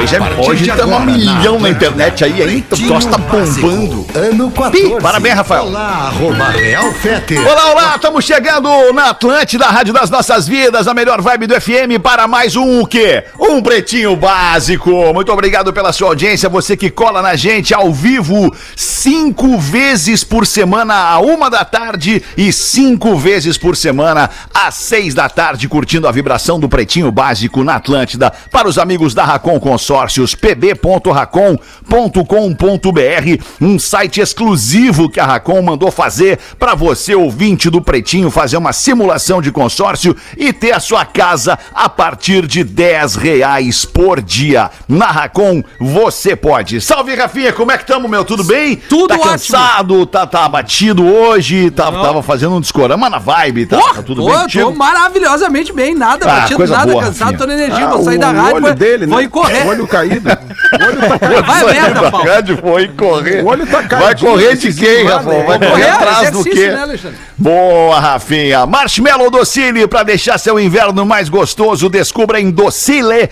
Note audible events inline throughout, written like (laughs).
Hoje, é, estamos a milhão na internet aí, hein? O troço tá bombando. Ano 14. Parabéns, Rafael. Olá, arroba Real Fete. Olá, olá, estamos chegando na Atlântida, Rádio das Nossas Vidas, a melhor vibe do FM para mais um o quê? Um pretinho básico. Muito obrigado pela sua audiência, você que cola na gente ao vivo cinco vezes por semana a uma da tarde e cinco vezes por semana às seis da tarde, curtindo a vibração do pretinho básico na Atlântida. Para os amigos da Racon Consórcios, pb.racon.com.br, um site exclusivo que a Racon mandou fazer para você, ouvinte do Pretinho, fazer uma simulação de consórcio e ter a sua casa a partir de 10 reais por dia. Na Racon, você pode. Salve, Rafinha, como é que estamos, meu? Tudo bem? Tudo tá ótimo. cansado, tá, tá abatido hoje, tá, tava fazendo um discorama na vibe, tá, tá tudo bem tô maravilhosamente bem, nada Ah, batido, coisa nada boa, cansado, Rafinha. tô na energia, Ah, vou sair da o rádio, vou, dele, né? vou ir correr. O olho caído. O olho tá caído. Vai merda, rádio, foi correr. O olho tá Vai caidinho, correr de quem, Rafael? Vai Vou correr atrás do quê? né? Boa, Rafinha. Marshmallow Docile, para deixar seu inverno mais gostoso, descubra em docile.com.br.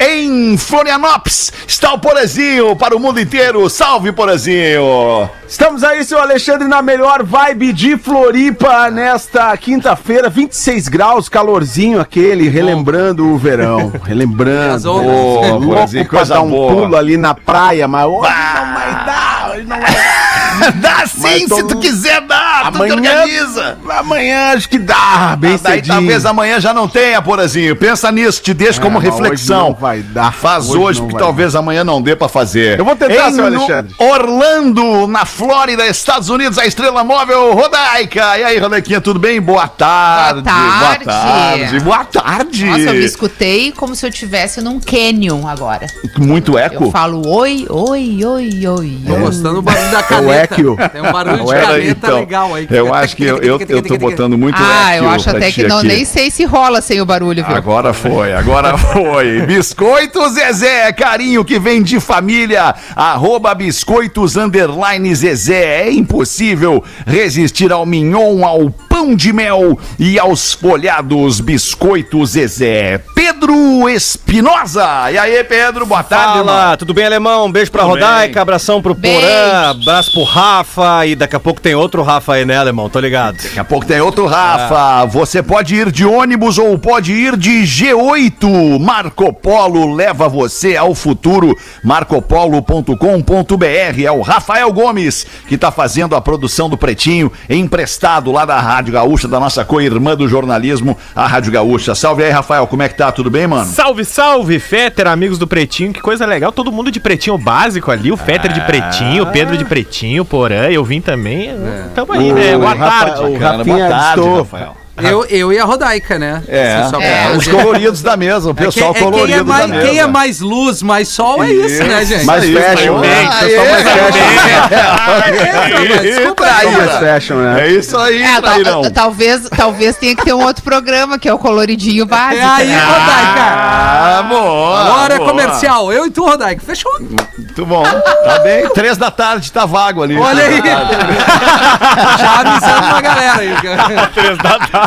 Em Florianópolis, está o Porazinho para o mundo inteiro. Salve, Porazinho. Estamos aí, seu Alexandre, na melhor vibe de Floripa nesta quinta-feira, 26 graus, calorzinho aquele, relembrando o verão. (laughs) Relembrando. As ondas. Boa, louco pra dar um boa. pulo ali na praia, mas hoje não vai dar, hoje não vai dar. Dá sim, Mas se tu quiser dar, tu te Amanhã, organiza. amanhã acho que dá, bem Ah, daí cedinho. talvez amanhã já não tenha, Porazinho. Pensa nisso, te deixo como mas hoje reflexão. não vai dar. Faz Hoje hoje, porque talvez amanhã não dê pra fazer. Eu vou tentar, Em seu Alexandre. Orlando, na Flórida, Estados Unidos, a estrela móvel Rodaica. E aí, Rodequinha, tudo bem? Boa tarde. tarde. Boa tarde. Boa tarde. Nossa, eu me escutei como se eu estivesse num canyon agora. Muito Eu eco. falo oi, oi, oi, oi. Tô gostando do barulho da caneta. Equio. Tem um barulho de Pera caneta então. legal aí. Eu acho que eu, eu, eu tô botando muito Ah, eco eu acho até que não, aqui. nem sei se rola sem o barulho, viu? Agora foi, agora (laughs) foi. Biscoitos Zezé, carinho que vem de família. Arroba biscoitos underline Zezé. É impossível resistir ao mignon, ao pão de mel e aos folhados biscoitos Zezé. Pedro Espinosa. E aí, Pedro, boa tarde, irmão. Fala, tudo bem, alemão? Um beijo pra Tudo Rodaica, bem. abração pro Beijo. Porã, abraço pro Rafa e daqui a pouco tem outro Rafa aí, né, alemão? Tô ligado. Daqui a pouco tem outro Rafa. Você pode ir de ônibus ou pode ir de G8. Marco Polo leva você ao futuro. marcopolo.com.br. É o Rafael Gomes que tá fazendo a produção do Pretinho, emprestado lá da Rádio Gaúcha, da nossa co-irmã do jornalismo, a Rádio Gaúcha. Salve aí, Rafael. Como é que tá? Tudo bem, mano? Salve, salve, Fetter, amigos do Pretinho, que coisa legal, todo mundo de pretinho básico ali, o Fetter de pretinho, o Pedro de pretinho, Porã, eu vim também, tamo aí, né, O boa Rafa- tarde. o Cara, boa tarde. Rafael. Eu, eu e a Rodaica, né? É, Assim, só pra É, os coloridos da mesa, o É que- pessoal é quem, colorido é mais, da mesa. quem é mais luz, mais sol, é isso, né, gente? Mais Isso aí, fashion, ó. né? Ah, Pessoal mais é. fashion. (laughs) É, desculpa aí, Pessoal mais né? fashion, né? É isso aí, É, Trairão. talvez, talvez tenha que ter um outro programa, que é o coloridinho É básico. aí, né? Rodaica. Ah, boa. Hora boa. comercial. Eu e tu, Rodaica. Fechou. Muito bom. Tá bem. Três da tarde tá vago ali. Olha aí. (laughs) Já avisando uma galera aí. (laughs) Três da tarde.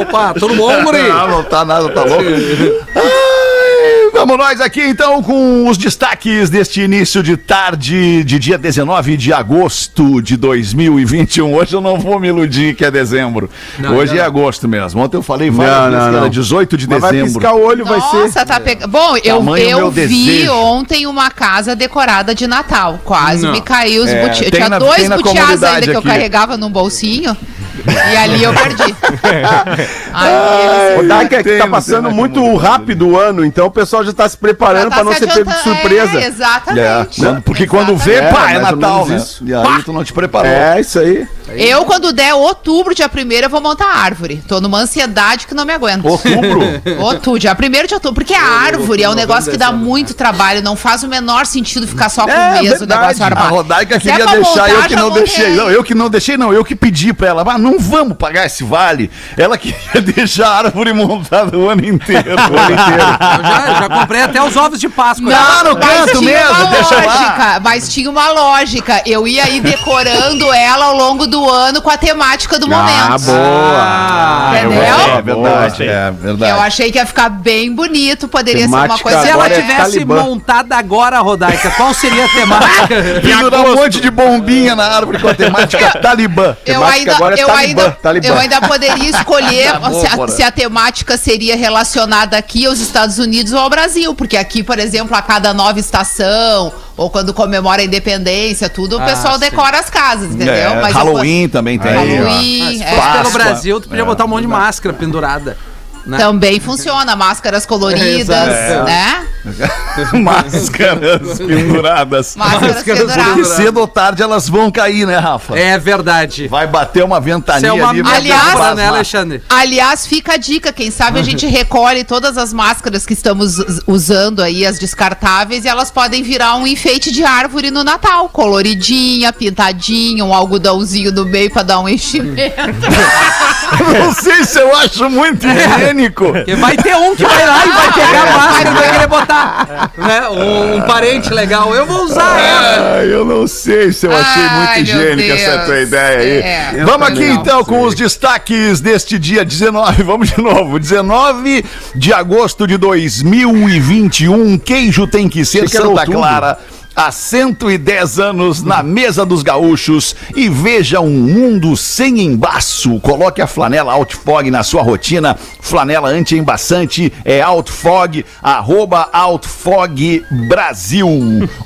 Opa, tudo bom, Muri? Não, não tá nada, tá louco. Ai, vamos nós aqui então com os destaques deste início de tarde de dia 19 de agosto de 2021. Hoje eu não vou me iludir que é dezembro. Não, Hoje ainda é não. agosto mesmo. Ontem eu falei várias Não, vezes não, que era não. 18 de Mas vai dezembro. piscar o olho, vai ser. Nossa, tá pegando. Bom, eu, Tamanho eu vi desejo. ontem uma casa decorada de Natal. Quase Não. me caiu os É, tinha na- dois butiás ainda que eu carregava num bolsinho. E ali eu perdi. (laughs) O Daika é que tá passando muito rápido o ano, então o pessoal já tá se preparando tá pra não se ser pego de surpresa. É, exatamente. É, porque quando vê, É, pá, é Natal, né? E aí tu não te preparou. É, isso aí. Eu, quando der outubro, dia 1 eu vou montar a árvore. Tô numa ansiedade que não me aguento. Outubro? (laughs) Outubro, dia 1 de outubro. Porque a árvore é um negócio que dá muito trabalho. Não faz o menor sentido ficar só com É, o mês o verdade. negócio A armado. Rodaica Se é queria deixar, eu que não deixei. Não, eu que não deixei, não, eu que pedi pra ela. Mas não vamos pagar esse vale. Ela queria (laughs) deixar a árvore montada o ano inteiro. O ano inteiro. (laughs) Eu já, já comprei até os ovos de Páscoa. Lá no canto mesmo, deixa lá. lógica, Mas tinha uma lógica. Eu ia ir decorando ela ao longo do ano com a temática do Ah, momento. boa. Entendeu? É verdade, é verdade. Eu achei que ia ficar bem bonito, poderia ser uma Temática coisa Se ela é tivesse Talibã. montada agora, Rodaica, qual seria a temática? (laughs) Pendurar um monte de bombinha na árvore com a temática Talibã. Eu Temática ainda, agora é eu, Talibã, ainda, Talibã. eu ainda poderia escolher (laughs) se, a, se a temática seria relacionada aqui aos Estados Unidos ou ao Brasil, porque aqui, por exemplo, a cada nova estação, ou quando comemora a independência, tudo, o Ah, pessoal sim. decora as casas, entendeu? É, Mas eu- Halloween também tem. Halloween, Se é. fosse pelo. Brasil, tu podia É, botar um monte de máscara pendurada. né? Também funciona, máscaras coloridas, Exato. né? (laughs) Máscaras (laughs) penduradas. Máscaras Máscaras Porque penduradas. cedo ou tarde elas vão cair, né, Rafa? É verdade. Vai bater uma ventania é uma ali. Aliás- né. Alexandre? Aliás, fica a dica, quem sabe a gente (laughs) recolhe todas as máscaras que estamos us- usando aí, as descartáveis, e elas podem virar um enfeite de árvore no Natal, coloridinha, pintadinha, um algodãozinho no meio pra dar um enchimento. Não sei se eu acho muito higiênico. Porque vai ter um que vai lá e vai pegar a máscara e vai querer botar (laughs) né, um, um parente legal. Eu vou usar ela. Ah, eu não sei se eu achei Ai, muito higiênica Deus. essa tua ideia aí. É. Vamos aqui então sei. com os destaques deste dia 19. (laughs) Vamos de novo. 19 de agosto de 2021. Queijo tem que ser era Santa outubro. Clara. Há 110 anos na mesa dos gaúchos e veja um mundo sem embaço. Coloque a flanela Outfog na sua rotina. Flanela anti-embaçante é Outfog, arroba Outfog Brasil.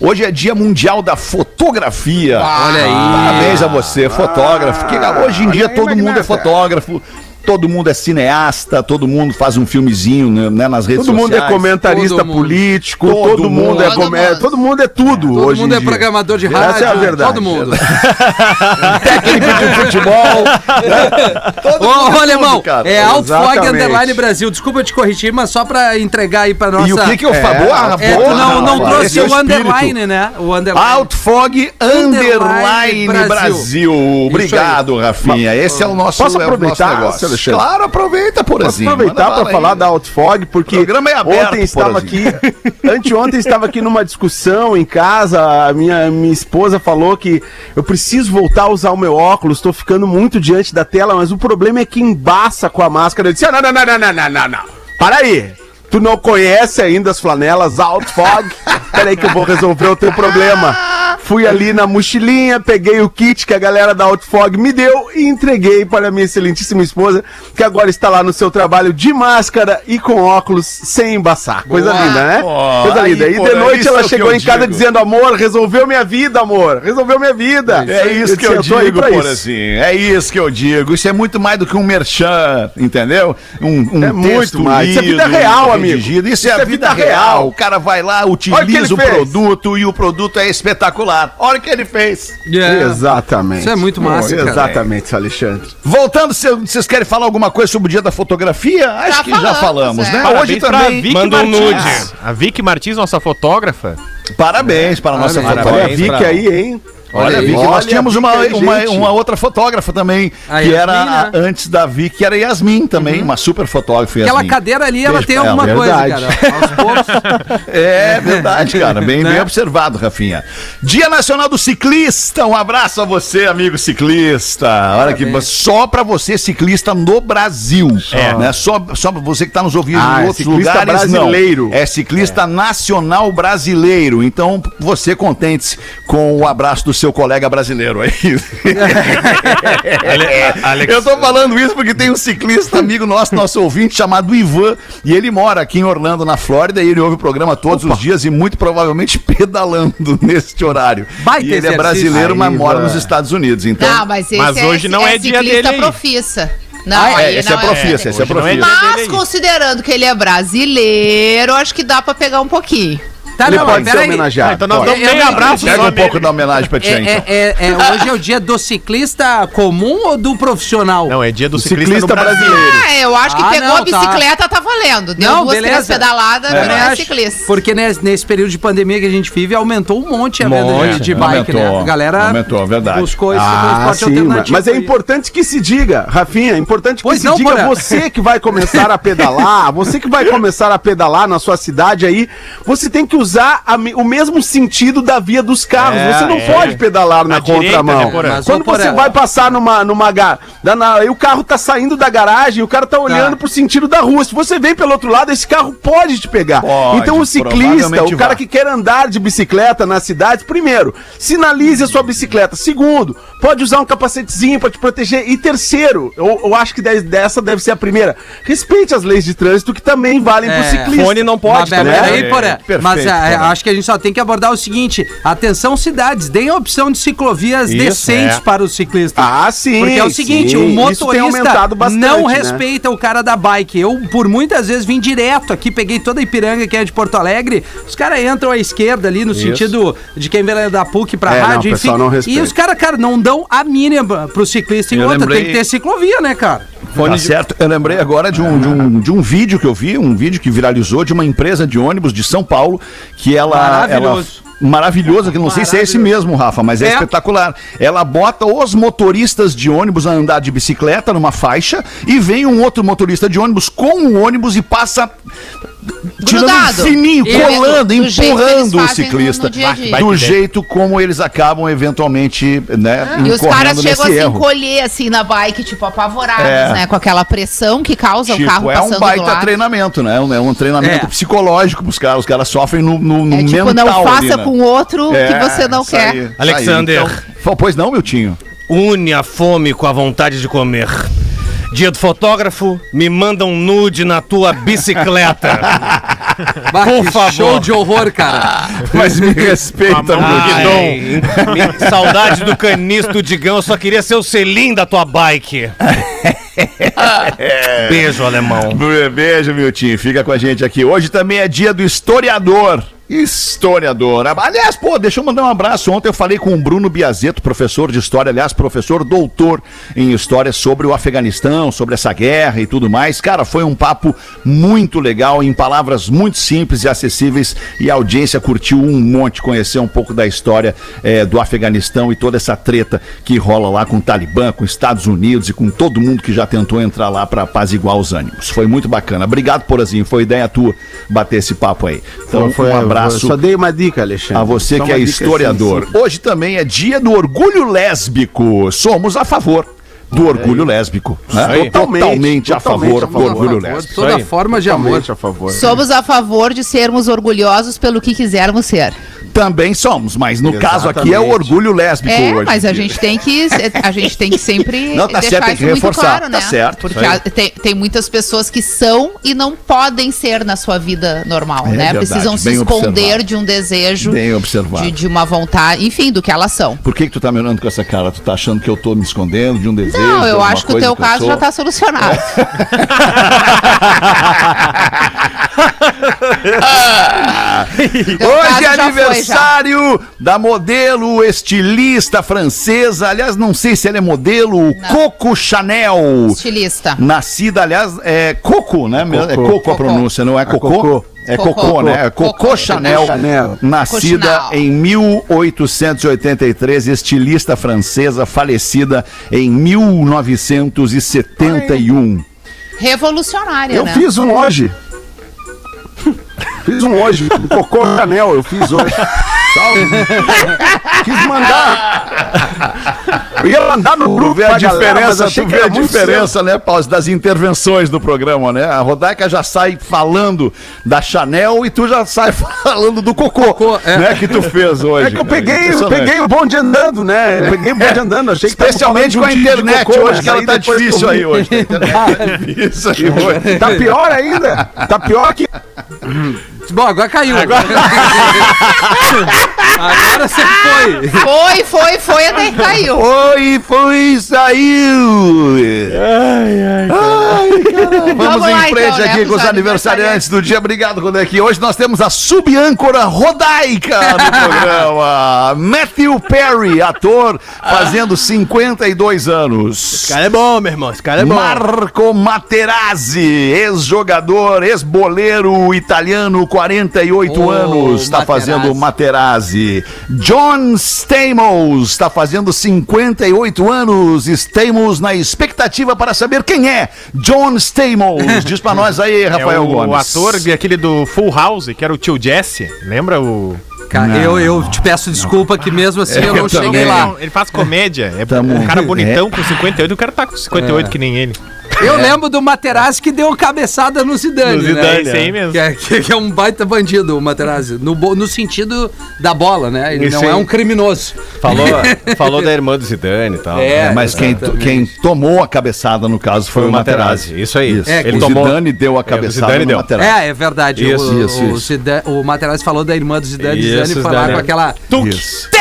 Hoje é dia mundial da fotografia. Olha aí. Parabéns a você, fotógrafo. Que hoje em dia todo mundo é fotógrafo. Todo mundo é cineasta, todo mundo faz um filmezinho né, né, nas redes Todo mundo é sociais. comentarista Todo mundo. político, Todo todo, mundo, é mundo. comédia, todo mundo é tudo Todo hoje mundo em é programador de rádio. Essa é a verdade. Todo mundo. (laughs) técnico de futebol. né? Todo Ô, mundo é ô, alemão, tudo, cara. é Outfog. Underline Brasil. Desculpa eu te corrigir, mas só pra entregar aí pra nossa... E o que que eu falo? É, tu boa, não, não trouxe Esse é o, espírito. underline, né? O underline. Outfog Underline Underline Brasil. Obrigado, Rafinha. Esse é o nosso, Posso é o nosso aproveitar, negócio. Alexandre? Claro, aproveita, Posso Porazinho. aproveitar para falar da Outfog, porque é aberto, ontem estava aqui, (laughs) anteontem estava aqui numa discussão em casa, a minha, minha esposa falou que eu preciso voltar a usar o meu óculos, estou ficando muito diante da tela, mas o problema é que embaça com a máscara. Eu disse, "Ah, não, não, não, não, não, não, não, não, para aí. Tu não conhece ainda as flanelas Outfog? (laughs) Peraí que eu vou resolver o teu problema. Fui ali na mochilinha, peguei o kit que a galera da Outfog me deu e entreguei para a minha excelentíssima esposa, que agora está lá no seu trabalho de máscara e com óculos sem embaçar. Coisa Boa. linda, né? Coisa aí, linda. E pô, de é noite ela que chegou em casa digo. dizendo, amor, resolveu minha vida, amor. Resolveu minha vida. É isso que eu, disse, digo, pra isso. Porazinho. É isso que eu digo. Isso é muito mais do que um merchan, entendeu? Um, um É muito mais. Isso é vida lido, real, amigo. Isso, é Isso a é vida, vida real. real. O cara vai lá, utiliza o produto e o produto é espetacular. Olha o que ele fez. É. Exatamente. Isso é muito massa, cara. Exatamente, Alexandre. Voltando, cê- vocês querem falar alguma coisa sobre o dia da fotografia? Acho Já que já falamos, falamos, é. né? Parabéns Hoje também. Vicky Manda um Martins. nude. A Vicky Martins, nossa fotógrafa. Parabéns para a nossa Parabéns. Olha a fotógrafa. Vicky aí, hein? Olha, aí. Vicky, nós Olha, tínhamos Vicky uma, aí, uma, uma outra fotógrafa também, A que Yasmin, era a- né? antes da Vicky, que era Yasmin também, uma super fotógrafa. Aquela Yasmin. cadeira ali, ela Beijo tem pra ela. alguma coisa, Verdade. cara. Aos poucos. (laughs) É verdade, cara. Bem, Né? bem observado, Rafinha. Dia Nacional do Ciclista. Um abraço a você, amigo ciclista. Olha que só pra você ciclista no Brasil. É. Né? Só, só pra você que tá nos ouvindo Ah, em é outros ciclista lugares, brasileiro. não. É ciclista nacional brasileiro. Então, você contente-se com o abraço do seu colega brasileiro aí. (laughs) Eu tô falando isso porque tem um ciclista amigo nosso, nosso ouvinte, chamado Ivan, e ele mora aqui em Orlando, na Flórida, e ele ouve o programa todos os dias e muito provavelmente (laughs) pedalando neste horário. Baita e ele é exercício. brasileiro, mas Aí, mora Ivan. nos Estados Unidos. Então, Não, mas esse Mas hoje não é dia ciclista dele aí. profissa. Não, Ah, é, aí esse é não profissa, esse é não é profissa. dia Mas considerando que ele é brasileiro, acho que dá pra pegar um pouquinho. Tá, ele não, pode ser aí. homenageado. Ah, então nós damos meio abraço Pega só um pouco da homenagem pra ti, É, então. é- é- é- hoje é o dia do ciclista comum ou do profissional? Não, é dia do ciclista, ciclista brasileiro. Ah, eu acho que Ah, pegou não, a bicicleta, tá, valendo. Deu Não, duas, três beleza. pedaladas, Eu virou acho, ciclista. Porque nesse, nesse período de pandemia que a gente vive, aumentou um monte a venda de, Monte. de bike, Aumentou, né? A galera aumentou, verdade. buscou esse Ah, transporte sim, mas, é importante que se diga, Rafinha, é importante que Pois se não, diga você que vai começar a pedalar, (laughs) você que vai começar a pedalar na sua cidade aí, você tem que usar a me- o mesmo sentido da via dos carros. É, você não é. pode pedalar na direita, contramão. né, Porã? Mas, Quando você vai passar numa numa na- e o carro tá saindo da garagem, o cara tá olhando pro sentido da rua. Se você vem pelo outro lado, esse carro pode te pegar. Pode, então o ciclista, o cara vai. que quer andar de bicicleta na cidade, primeiro, sinalize a sua bicicleta. Segundo, pode usar um capacetezinho para te proteger. E terceiro, eu, eu acho que de- dessa deve ser a primeira, respeite as leis de trânsito que também valem É, pro ciclista. Fone não pode Mas, também. né? Porã. Perfeito, Mas ah, Porã. acho que a gente só tem que abordar o seguinte: atenção, cidades, deem a opção de ciclovias Isso, decentes é. para os ciclistas. Ah, sim. Porque é o seguinte, sim. o Isso motorista bastante, não né? respeita o cara da bike. Eu, por muitas vezes, vim direto aqui, peguei toda a Ipiranga que é de Porto Alegre. Os caras entram à esquerda ali, no sentido de quem vem da PUC pra É, não, rádio, o pessoal não respeita. E os caras, cara, não dão a mínima pro ciclista em Eu outra. lembrei- Tem que ter ciclovia, né, cara? Tá certo. Eu lembrei agora de um, de, um, de um vídeo que eu vi, um vídeo que viralizou de uma empresa de ônibus de São Paulo, que ela. Maravilhoso. ela maravilhoso, que não sei se é esse mesmo, Rafa, mas é, É. espetacular. Ela bota os motoristas de ônibus a andar de bicicleta numa faixa e vem um outro motorista de ônibus com o ônibus e passa tirando fininho, E colando, empurrando o ciclista. dia dia. Do jeito como eles acabam eventualmente, né, E os caras chegam a se erro. encolher assim na bike, tipo, apavorados, É. né? Com aquela pressão que causa o Tipo, carro é passando um do baita lado. treinamento, né? É um- É um treinamento É. psicológico pros caras. Os caras sofrem no, no, no É tipo, mental. não faça ali, né? com o outro É, que você não quer. aí, Alexander. aí. Então, pois não, meu tinho. Une a fome com a vontade de comer. Dia do fotógrafo, me manda um nude na tua bicicleta. (laughs) Bah, Por que favor. Show de horror, cara. (laughs) Mas me respeita, me- saudade do caniço do Digão, eu só queria ser o selim da tua bike. (laughs) Beijo, alemão. Be- Beijo, Miltinho. Fica com a gente aqui. Hoje também é dia do historiador. Historiador. Aliás, pô, deixa eu mandar um abraço. Ontem eu falei com o Bruno Biazeto, professor de história, aliás, professor doutor em história sobre o Afeganistão, sobre essa guerra e tudo mais. Cara, foi um papo muito legal, em palavras muito simples e acessíveis. E a audiência curtiu um monte, conhecer um pouco da história eh, do Afeganistão e toda essa treta que rola lá com o Talibã, com os Estados Unidos e com todo mundo que já tentou entrar lá para apaziguar os ânimos. Foi muito bacana. Obrigado, Porazinho. Foi ideia tua bater esse papo aí. Então, um abraço Só dei uma dica, Alexandre. a você Só que é historiador. Hoje também é dia do orgulho lésbico. Somos a favor do orgulho lésbico. né? aí. Totalmente, a favor Totalmente a do favor. orgulho Por lésbico. toda forma de amor. Totalmente a favor. Somos a favor de sermos orgulhosos pelo que quisermos ser. Também somos, mas no caso aqui é o Exatamente. orgulho lésbico É, hoje. mas a gente tem que a gente tem que sempre (laughs) Não, tá deixar certo, tem isso que muito reforçar, claro, tá né? certo, Porque a- tem, tem muitas pessoas que são e não podem ser na sua vida normal, É né? verdade, Precisam se esconder observado. de um desejo, Bem observado. de, de uma vontade, enfim, do que elas são. Por que, que tu tá me olhando com essa cara? Tu tá achando que eu tô me escondendo de um desejo? Não, eu acho que o teu eu caso sou? já tá solucionado. (laughs) Teu Hoje é já foi, aniversário da modelo estilista francesa. Aliás, não sei se ela é modelo Coco Chanel. Estilista. Nascida, aliás, é Coco, né? É Coco a Cocô. pronúncia, não é Cocô? É Cocô. Cocô, né? Cocô Cocô. Chanel, Chanel. nascida em 1883, estilista francesa, falecida em 1971. Revolucionária, Eu né? fiz um hoje. (laughs) fiz um hoje. Cocô Chanel, eu fiz hoje. (laughs) Salve. Quis mandar. Eu ia mandar no grupo vê a galera, diferença, achei tu vê a diferença, né, Paulo, das intervenções do programa, né? A Rodaica já sai falando da Chanel e tu já sai (laughs) falando do cocô, Cocô, é. né, que tu fez hoje. É que eu peguei, eu Impressionante. peguei o bonde andando, né? Eu peguei o bonde andando, achei Especialmente com a internet cocô, hoje, mas que ela tá que eu difícil aí hoje. A (laughs) internet tá difícil aí hoje. Tá pior ainda. Tá pior que. Bom, agora caiu. (laughs) Agora, você foi. Foi, foi, foi, até que caiu. Foi, foi, saiu. Vamos Vamos em em então, frente né, aqui pros com os aniversariantes do dia. Obrigado, Rodaica. Hoje nós temos a subâncora Rodaica no (laughs) programa. Matthew Perry, ator, fazendo 52 anos. cara é bom, meu irmão. Esse cara é bom. Marco Materazzi, ex-jogador, ex-boleiro italiano, 48 Oh, anos, está fazendo Materazzi. John Stamos está fazendo 58 anos. Estamos na expectativa para saber quem é John Stamos. Diz pra nós aí, (laughs) É Rafael o, Gomes. ator, aquele do Full House, que era o tio Jesse. Lembra o. Cara, eu, eu te peço desculpa que mesmo assim eu não eu cheguei também. lá. Não, ele faz comédia. É Tamo- um cara bonitão com 58. O cara tá com 58 que nem ele. Eu lembro do Materazzi que deu cabeçada no Zidane, No Zidane, né? aí mesmo. Que é, que- que é um baita bandido, o Materazzi. No, no sentido da bola, né? Ele Isso não é um criminoso. Falou, (laughs) falou da irmã do Zidane e tal. É, Mas quem, quem tomou a cabeçada, no caso, foi, Foi o o Materazzi. Materazzi, isso aí. Isso. É, o que tomou- Zidane deu a cabeçada Zidane no deu. Materazzi. É, é verdade. Isso, o, isso, o, isso. Zidane- o Materazzi falou da irmã do Zidane, Isso, Zidane foi lá com aquela...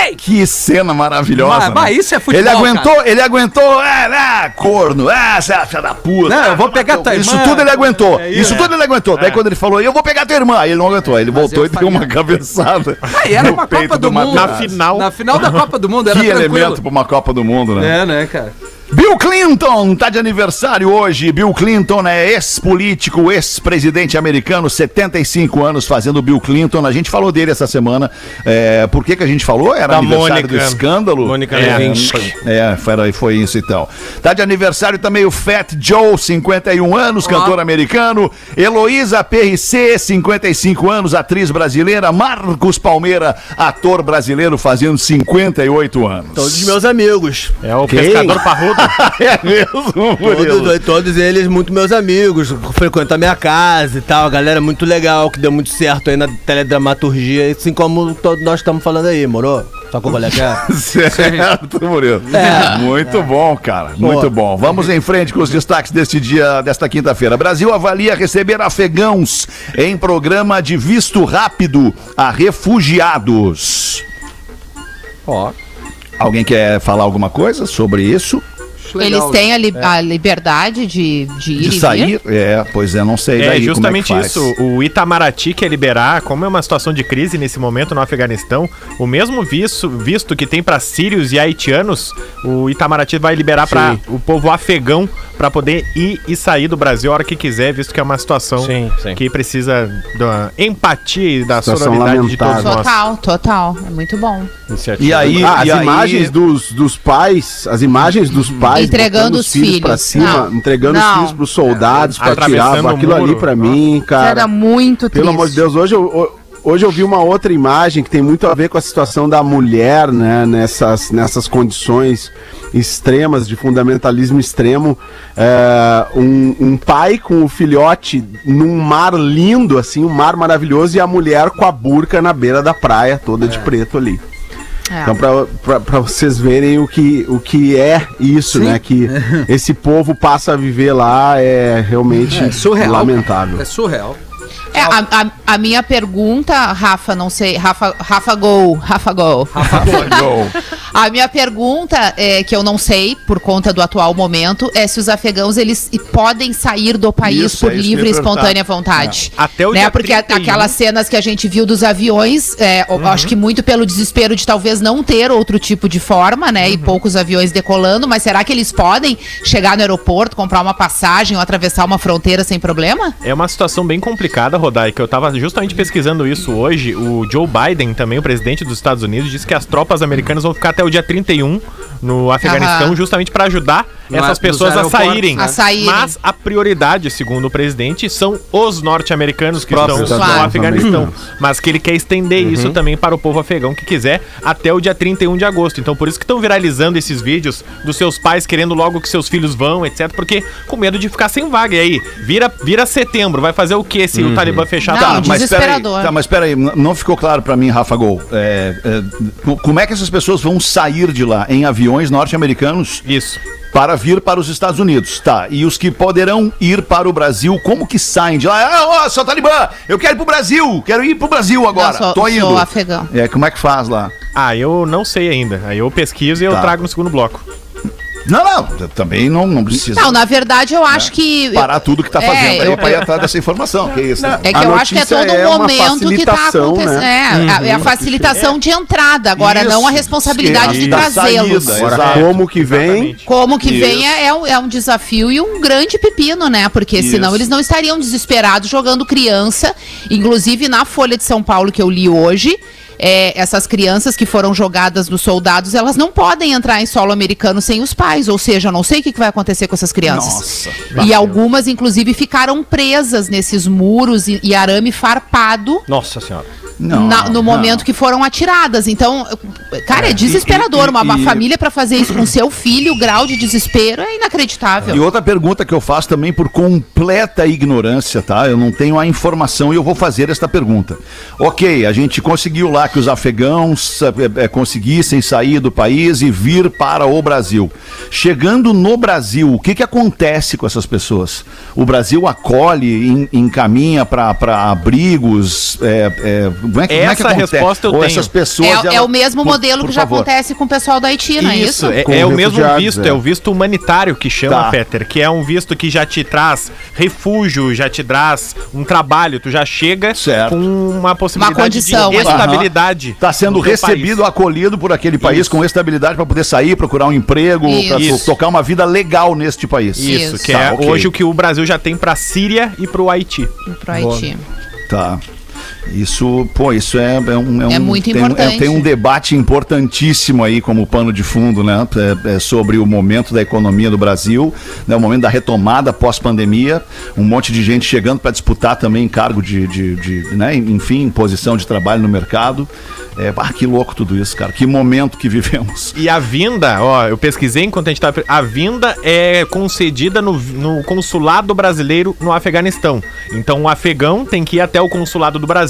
Isso. Que cena maravilhosa. Mas- mas isso é futebol, Ele aguentou, ele aguentou, é, né, corno, é, você é filha da puta. Não, eu vou pegar tua Isso irmã. tudo ele aguentou. É isso isso. tudo ele aguentou. Daí quando ele falou, eu vou pegar tua irmã, aí ele não aguentou. Aí ele voltou eu e deu uma cabeçada. Ah, e era no uma peito Copa do, Mundo. Na final. Na final da Copa do Mundo, era Que tranquilo. elemento pra uma Copa do Mundo, né? É, né, cara? Bill Clinton tá de aniversário hoje. Bill Clinton é ex-político, ex-presidente americano, 75 anos fazendo Bill Clinton. A gente falou dele essa semana. É, por que, que a gente falou? Era Da aniversário do Mônica. escândalo. Mônica é, Lewinsky. é, foi, foi isso então. Tá de aniversário também o Fat Joe, 51 anos, cantor americano. Heloísa PRC, 55 anos, atriz brasileira. Marcos Palmeira, ator brasileiro, fazendo 58 anos. Todos os meus amigos. É o Quem? pescador parrudo. (laughs) É mesmo, Murilo? Todos, todos eles muito meus amigos. Frequentam a minha casa e tal. A galera muito legal, que deu muito certo aí na teledramaturgia. Assim como todos nós estamos falando aí, moro? Sacou qual é que é? (laughs) Certo, Murilo. É. Muito bom, cara. Muito bom. Vamos em frente com os destaques deste dia, desta quinta-feira. Brasil avalia receber afegãos em programa de visto rápido a refugiados. Ó. Alguém quer falar alguma coisa sobre isso? Eles têm a, li- a liberdade de, de ir e De sair? É, pois é, não sei É daí justamente como é que faz. isso. O Itamaraty quer liberar, como é uma situação de crise nesse momento no Afeganistão, o mesmo visto, visto que tem para sírios e haitianos, o Itamaraty vai liberar para o povo afegão para poder ir e sair do Brasil a hora que quiser, visto que é uma situação Sim, sim. que precisa da empatia e da solidariedade de todos nós. Total, total. É muito bom. Iniciativa. E aí, Ah, as e aí- imagens dos, dos pais, as imagens dos pais Entregando botando os filhos. pra cima, Não. entregando os Não. filhos pros soldados pra tirar aquilo ali pra mim, cara. Era muito triste. Pelo amor de Deus, hoje eu, hoje eu vi uma outra imagem que tem muito a ver com a situação da mulher, né, nessas, nessas condições extremas, de fundamentalismo extremo. É, um, um pai com o filhote num mar lindo, assim, um mar maravilhoso, e a mulher com a burca na beira da praia, toda de preto ali. É. Então, pra vocês verem o que, o que é isso, né? Que (laughs) esse povo passa a viver lá é realmente É surreal. lamentável. É surreal. É, a, a- a minha pergunta, Rafa, não sei, Rafa, Rafa Gol, Rafa Gol. a minha pergunta, é, que eu não sei, por conta do atual momento, é se os afegãos, eles podem sair do país Isso, por é livre e espontânea vontade. Até o né? dia Porque a- 31. aquelas cenas que a gente viu dos aviões, é, eu acho que muito pelo desespero de talvez não ter outro tipo de forma, né? E poucos aviões decolando, mas será que eles podem chegar no aeroporto, comprar uma passagem ou atravessar uma fronteira sem problema? É uma situação bem complicada, Rodai, que eu tava justamente pesquisando isso hoje. O Joe Biden, também o presidente dos Estados Unidos, disse que as tropas americanas vão ficar até o dia 31 no Afeganistão, Aham. justamente para ajudar No- essas pessoas a aeroportos, saírem. né? A saírem. Mas a prioridade, segundo o presidente, são os norte-americanos que Próprios estão no cidadãos Afeganistão. Mas que ele quer estender Uhum. isso também para o povo afegão que quiser até o dia 31 de agosto. Então por isso que estão viralizando esses vídeos dos seus pais querendo logo que seus filhos vão, etc. Porque com medo de ficar sem vaga. E aí, vira, vira setembro, vai fazer o que se o Não? Tá, mas peraí, tá, mas peraí, não ficou claro pra mim, Rafa Gol. É, é, co- como é que essas pessoas vão sair de lá? Em aviões norte-americanos Isso. para vir para os Estados Unidos, tá? E os que poderão ir para o Brasil, como que saem de lá? Ah, ó, sou Talibã, eu quero ir pro Brasil, quero ir pro Brasil agora, Não, sou- tô indo. sou afegão. É, como é que faz lá? Ah, eu não sei ainda. Aí eu pesquiso e eu Tá. trago no segundo bloco. Não, não, também não, não precisa Não, na verdade, eu acho que. parar tudo que tá É, fazendo aí eu- pra ir atrás dessa informação. Que isso? né? É que A eu acho que é todo é um uma momento que tá facilitação, acontecendo. né? É, a- é a facilitação de entrada, agora Isso. não a responsabilidade Sim, de trazê-los. Agora, como que vem? Exatamente. Como que Isso. vem é, é um, é um desafio e um grande pepino, né? Porque senão eles não estariam desesperados jogando criança. Inclusive na Folha de São Paulo que eu li hoje, é, essas crianças que foram jogadas nos soldados, elas não podem entrar em solo americano sem os pais. Ou seja, eu não sei o que que vai acontecer com essas crianças. Nossa. E algumas, inclusive, ficaram presas nesses muros e, e arame farpado Nossa senhora. Não, na- no não. momento que foram atiradas. Então, cara, é desesperador. e- e- uma, uma e- família pra fazer isso com seu filho, o grau de desespero é inacreditável. E outra pergunta que eu faço também por completa ignorância, tá? Eu não tenho a informação e eu vou fazer esta pergunta. Ok, a gente conseguiu lá que os afegãos eh, conseguissem sair do país e vir para o Brasil. Chegando no Brasil, o que, que acontece com essas pessoas? O Brasil acolhe, en- encaminha para abrigos? eh, como é que, como é que Essa resposta eu Ou tenho. essas pessoas. É, é elas- o mesmo por- modelo por que já favor. acontece com o pessoal da Haiti, não é isso? Isso, é, é o mesmo visto, é. é. o visto humanitário que chama, Tá. Peter, que é um visto que já te traz refúgio, já te traz um trabalho, tu já chega Certo. com uma possibilidade condição, de ali. estabilidade. Está sendo recebido, país. acolhido por aquele país com estabilidade para poder sair, procurar um emprego, para Isso. tocar uma vida legal neste país. Isso, Isso. que Tá, é ok. hoje o que o Brasil já tem pra Síria e pro Haiti. Pro Haiti. Tá. Isso, pô, isso é, é um, É um- muito tem, importante. tem um debate importantíssimo aí como pano de fundo, né? É, é sobre o momento da economia do Brasil, né? O momento da retomada pós-pandemia, um monte de gente chegando para disputar também cargo de, de, de, né? Enfim, posição de trabalho no mercado. É, ah, que louco tudo isso, cara. Que momento que vivemos. E a vinda, ó, eu pesquisei enquanto a gente tava. A vinda é concedida no, no consulado brasileiro no Afeganistão. Então o afegão tem que ir até o consulado do Brasil,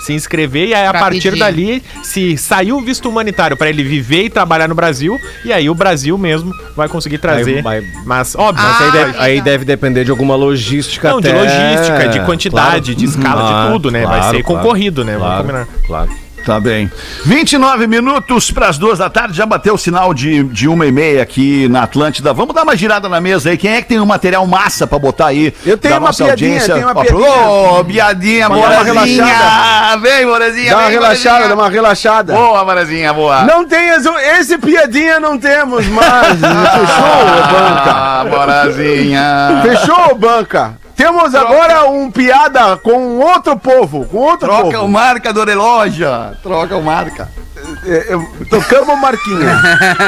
se inscrever, e aí a Pra partir pedir. dali, se saiu o visto humanitário para ele viver e trabalhar no Brasil, e aí o Brasil mesmo vai conseguir trazer. Aí vai- Mas, óbvio, Ah, mas aí Aí deve. aí deve depender de alguma logística Não, de até- logística, de quantidade, Claro. de escala, Ah, de tudo, né? vai claro, ser claro. concorrido, né? Vamos combinar. claro. Tá bem. 29 minutos para as duas da tarde, já bateu o sinal de, de uma e meia aqui na Atlântida. Vamos dar uma girada na mesa aí. Quem é que tem um material massa para botar aí? Eu tenho uma nossa piadinha, tenho uma piadinha. Ô, piadinha, dar uma Morazinha. relaxada. Vem, Morazinha. Dá uma vem, relaxada, Morazinha. dá uma relaxada. Boa, Morazinha, boa. Não tem esse, esse piadinha, não temos mais. (laughs) Fechou, banca. Ah, Morazinha. Fechou, banca. Temos agora um piada com outro povo, com outro Troca o povo. marca do relógio. Troca o marca. É, é, tocamos Marquinha.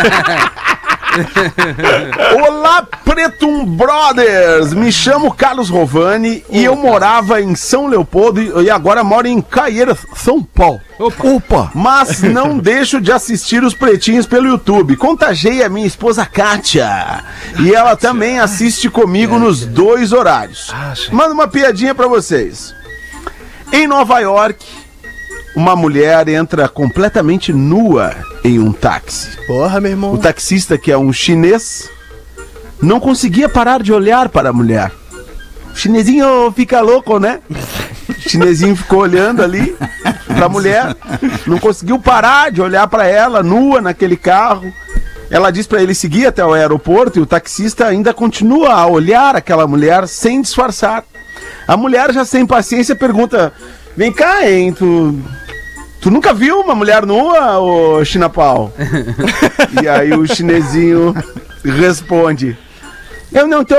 (laughs) (laughs) Olá, Pretum Brothers! Me chamo Carlos Rovani e eu morava em São Leopoldo e agora moro em Caieiras, São Paulo. Opa! Mas (laughs) não deixo de assistir os pretinhos pelo YouTube. Contagiei a minha esposa Kátia. E ela também assiste comigo nos dois horários. Manda uma piadinha pra vocês. Em Nova York, uma mulher entra completamente nua em um táxi. Porra, meu irmão. O taxista, que é um chinês, não conseguia parar de olhar para a mulher. O chinesinho fica louco, né? O chinesinho ficou olhando ali para a mulher, não conseguiu parar de olhar para ela, nua naquele carro. Ela diz para ele seguir até o aeroporto e o taxista ainda continua a olhar aquela mulher sem disfarçar. A mulher, já sem paciência, pergunta: Vem cá, hein? Tu, tu nunca viu uma mulher nua, ô Chinapau? (laughs) E aí o chinesinho responde: Eu não tô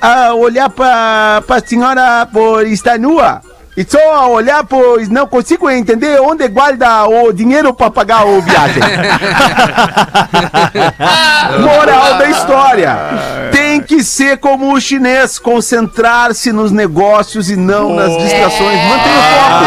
a olhar pra, pra senhora por estar nua. E só a olhar, pois não consigo entender onde guarda o dinheiro para pagar o viagem. (laughs) Moral da história: tem que ser como o chinês, concentrar-se nos negócios e não nas distrações. Mantenha o foco.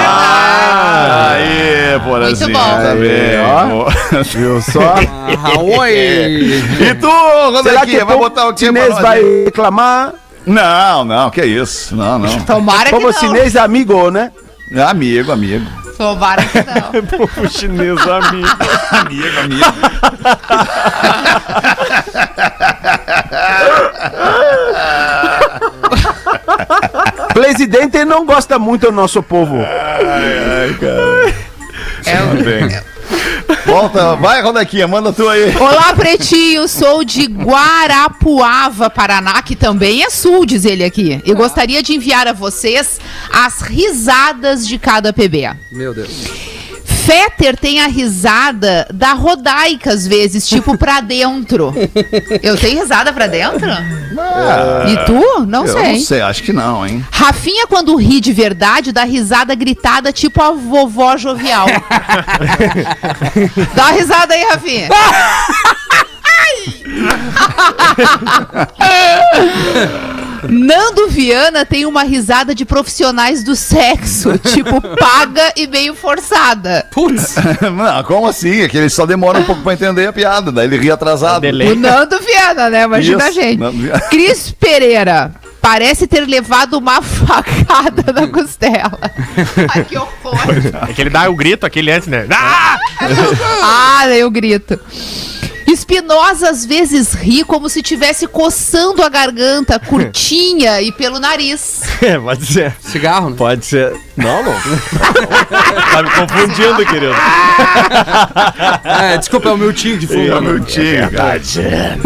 Aê, Morazinha. Muito bom. Tá bem, ó. Viu só? Ah, oi! E tu, Será Rodaquinha, que vai o botar o quê pra chinês vai aí? reclamar? Não, não, que isso. Não, não. Tomara que Como não. chinês é amigo, né? Amigo, amigo. Tomara que não. (laughs) O chinês amigo. Amigo, amigo. Presidente não gosta muito do nosso povo. É, Bem. Volta, vai, Rodequinha, manda tu aí. Olá, pretinho, sou de Guarapuava, Paraná, que também é sul, diz ele aqui. E gostaria de enviar a vocês as risadas de cada PB. Meu Deus. Fetter tem a risada da Rodaica, às vezes, tipo pra (laughs) dentro. Eu tenho risada pra dentro? E tu? Não Eu sei. não sei, acho que não, hein? Rafinha, quando ri de verdade, dá risada gritada, tipo a vovó jovial. (laughs) dá uma risada aí, Rafinha. (laughs) Nando Viana tem uma risada de profissionais do sexo, (laughs) tipo paga e meio forçada. Putz. (laughs) não, como assim? É que ele só demora um pouco pra entender a piada, daí ele ri atrasado. Delay. O Nando Viana, né? Imagina a Isso, gente. Nando Viana. Cris Pereira. Parece ter levado uma facada na (laughs) costela. Ai, que horror. É que ele dá o grito, aquele antes, né? Ah! Ah, daí eu grito. Espinosa às vezes ri como se estivesse coçando a garganta, (laughs) curtinha e pelo nariz. (laughs) É, pode ser. Cigarro, né? Pode ser. Não, não. (laughs) tá me confundindo, querido. É, desculpa, é o meu tio de fundo. É meu tio, cara.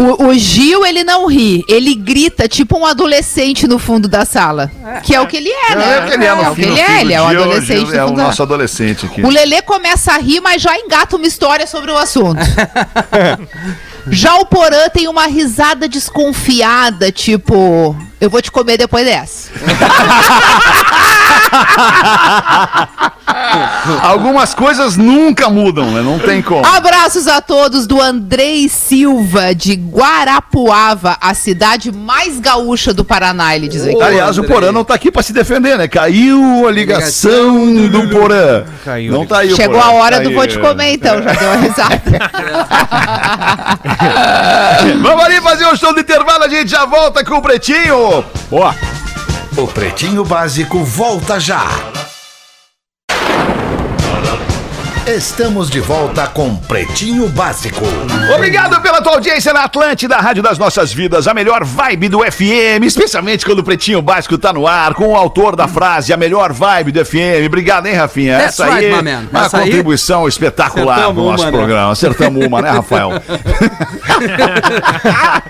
O, o Gil, ele não ri, ele grita tipo um adolescente no fundo da sala. Que é o que ele é, né? É o que ele é no o fim, que no ele fim é, ele é o adolescente É no o fundo da nosso adolescente aqui. O Lelê começa a rir, mas já engata uma história sobre o assunto. Já o Porã tem uma risada desconfiada, tipo, eu vou te comer depois dessa. (laughs) Algumas coisas nunca mudam, né? Não tem como. Abraços a todos do Andrei Silva, de Guarapuava, a cidade mais gaúcha do Paraná, ele diz aqui. Aliás, o. Porã não tá aqui pra se defender, né? Caiu a ligação do Porã. Caiu. Não tá aí o Chegou Porã. a hora Tá do vou te comer, então, já deu uma risada. (laughs) Vamos ali fazer um show de intervalo, a gente já volta com o Pretinho. Boa. O Pretinho Básico volta já. Estamos de volta com Pretinho Básico. Obrigado pela tua audiência na Atlântida, Rádio das Nossas Vidas, a melhor vibe do FM, especialmente quando o Pretinho Básico tá no ar, com o autor da frase, a melhor vibe do FM. Obrigado, hein, Rafinha? That's Essa aí right, man. é uma Essa aí- contribuição espetacular Acertamos no nosso uma, né? programa. Acertamos uma, né, Rafael? (laughs)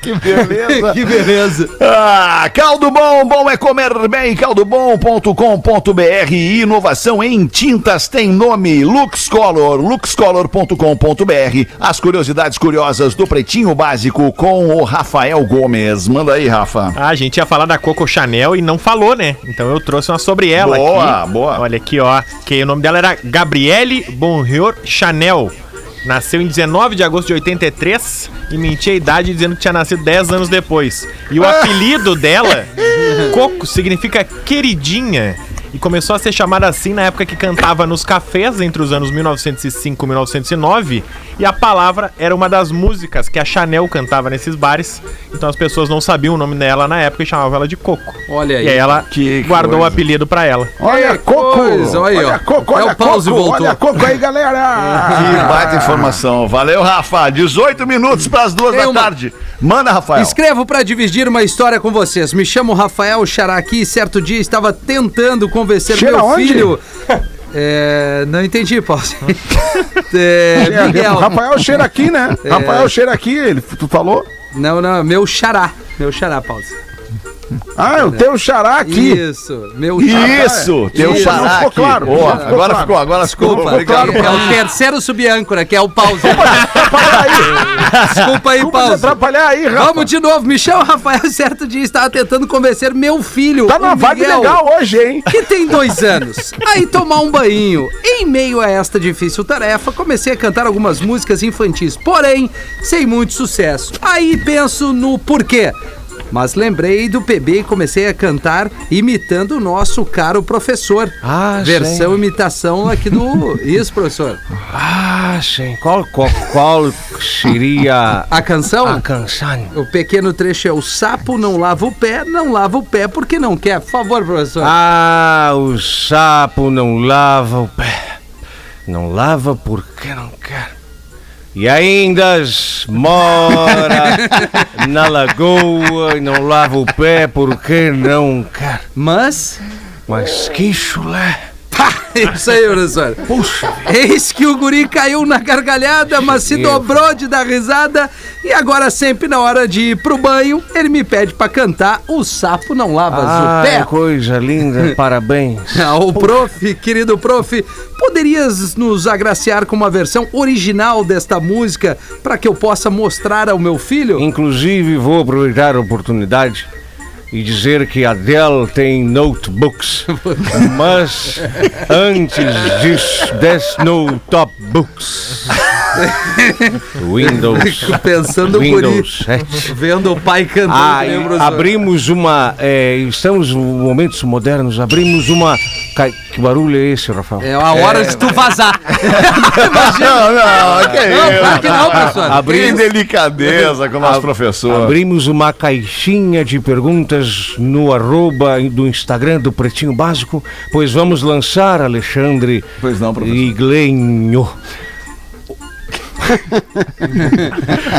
que beleza. Que beleza. Ah, caldo bom, bom é comer bem, caldobom.com.br inovação em tintas tem nome, Luxcolor, luxcolor.com.br as curiosidades curiosas do Pretinho Básico com o Rafael Gomes. Manda aí, Rafa. Ah, a gente ia falar da Coco Chanel e não falou, né? Então eu trouxe uma sobre ela Boa, aqui. boa. Olha aqui, ó. Que o nome dela era Gabrielle Bonheur Chanel. Nasceu em 19 de agosto de 83 e mentia a idade dizendo que tinha nascido 10 anos depois. E o apelido dela, (laughs) Coco, significa queridinha. E começou a ser chamada assim na época que cantava nos cafés entre os anos 1905 e 1909. E a palavra era uma das músicas que a Chanel cantava nesses bares. Então as pessoas não sabiam o nome dela na época e chamavam ela de Coco. Olha aí. E aí ela Que guardou o coisa. apelido pra ela. Olha, Coco! coisa, olha aí, ó. olha, Coco, É olha, o pause Coco! voltou. Olha, Coco aí, galera! (laughs) Que baita informação. Valeu, Rafa. 18 minutos para as duas Tem da uma- tarde. Manda, Rafael. Escrevo para dividir uma história com vocês. Me chamo Rafael Charaqui e certo dia estava tentando convencer Cheira meu onde? filho. (laughs) É, não entendi, Paulo. (laughs) É, Miguel. Rafael cheira aqui, né? É. Rafael cheira aqui, ele, tu falou? Não, não, meu xará. Meu xará, Paulo. Ah, eu tenho xará aqui. Isso, meu xará. Isso, teu xará não ficou claro, Boa, ficou agora claro. ficou, agora ficou. Desculpa, Obrigado. é o terceiro subâncora, que é o pause. (laughs) Desculpa aí, Desculpa atrapalhar aí, Rafa. Vamos de novo, chamo Rafael. Certo dia estava tentando convencer meu filho. Tá numa o vibe legal hoje, hein? Que tem dois anos. Aí tomar um banho. Em meio a esta difícil tarefa, comecei a cantar algumas músicas infantis, porém, sem muito sucesso. Aí penso no porquê. Mas lembrei do PB e comecei a cantar imitando o nosso caro professor. Ah, Versão imitação aqui do. (laughs) Isso, professor. Ah, sim. Qual, qual, qual seria A canção? a canção? O pequeno trecho é o sapo não lava o pé, não lava o pé porque não quer. Por favor, professor. Ah, o sapo não lava o pé. Não lava porque não quer. E ainda mora na lagoa e não lava o pé porque não quer. Mas. Mas que chulé! Isso aí, professor. Puxa. Eis que o guri caiu na gargalhada, mas se dobrou de dar risada. E agora, sempre na hora de ir pro banho, ele me pede pra cantar O Sapo Não Lava o Pé. Coisa linda, (laughs) parabéns. Ah, O prof, querido prof, poderias nos agraciar com uma versão original desta música para que eu possa mostrar ao meu filho? Inclusive, vou aproveitar a oportunidade e dizer que a Dell tem notebooks, mas antes disso, des notebooks. (laughs) Windows. Pensando Windows 7. vendo o pai cantando. Ah, que nem o e professor. abrimos uma. é, estamos em momentos modernos, abrimos uma. Que barulho é esse, Rafael? É a hora de tu vazar. (laughs) Não, não, que Não, isso. claro que não, professor. Que Abrimos, delicadeza com o nosso professor. abrimos uma caixinha de perguntas no arroba do Instagram do Pretinho Básico, pois vamos lançar, Alexandre Pois não, professor. Iglenho.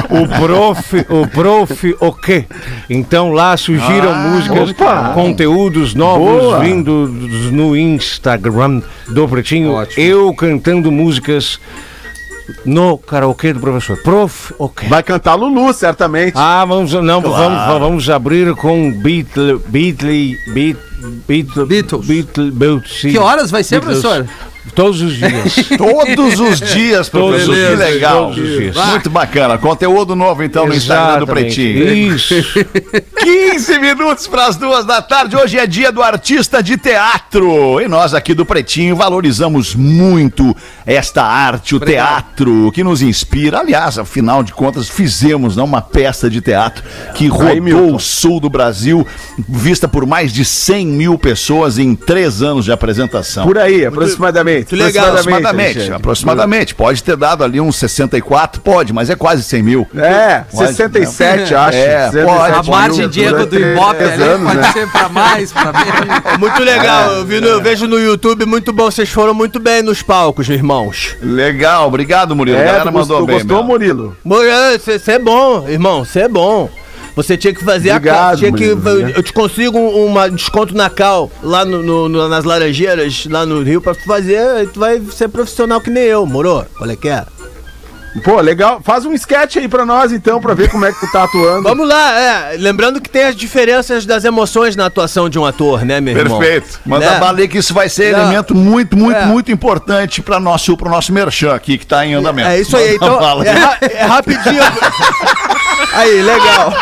O prof, o prof, o quê? Então lá surgiram Ah, músicas, conteúdos novos vindos no Instagram do Pretinho. Ótimo. Eu cantando músicas no karaokê do professor. Prof, o quê? Vai cantar Lulu, certamente. Ah, vamos, não, vamos, vamos abrir com Beatle, Beatle, Beat, Beatle, Beatles. Beatle, Beatles. Que horas vai ser, Beatles. professor? (laughs) Todos os dias. Todos os dias, professor. Todos que legal. Muito bacana. Conteúdo novo, então, no Instagram do Exatamente. Pretinho. Isso. (laughs) 15 minutos para as duas da tarde. Hoje é dia do artista de teatro. E nós aqui do Pretinho valorizamos muito esta arte, o teatro, que nos inspira. Aliás, afinal de contas, fizemos né, uma peça de teatro que rodou o sul do Brasil, vista por mais de 100 mil pessoas em três anos de apresentação. Por aí, aproximadamente. Muito legal. Aproximadamente, Alexandre. aproximadamente. Pode ter dado ali uns 64, pode, mas é quase 100 mil. É, Pode, 67, né? acho. É, 67 pode. A Pode, margem de erro do Ibope ali anos, pode né? ser pra mais, pra menos. É muito legal, eu, vi no- eu vejo no YouTube, muito bom. Vocês foram muito bem nos palcos, irmãos. Legal, obrigado, Murilo. a É, galera tu mandou gostou, bem. gostou mesmo. Murilo? Você é bom, irmão, você é bom. Você tinha que fazer a Obrigado, cal. Tinha que, eu te consigo um uma desconto na cal, lá no, no- no- nas Laranjeiras, lá no Rio, pra tu fazer. Tu vai ser profissional que nem eu, moro? Olha que é. Pô, legal. Faz um sketch aí pra nós, então, pra ver como é que tu tá atuando. Vamos lá, é. Lembrando que tem as diferenças das emoções na atuação de um ator, né, meu irmão? Perfeito. Manda Né? bala aí que isso vai ser Não. elemento muito, muito, É. muito importante para nosso, pro nosso merchan aqui, que tá em andamento. É isso aí, Manda então. É, aí. ra- é rapidinho. (laughs) Aí, legal.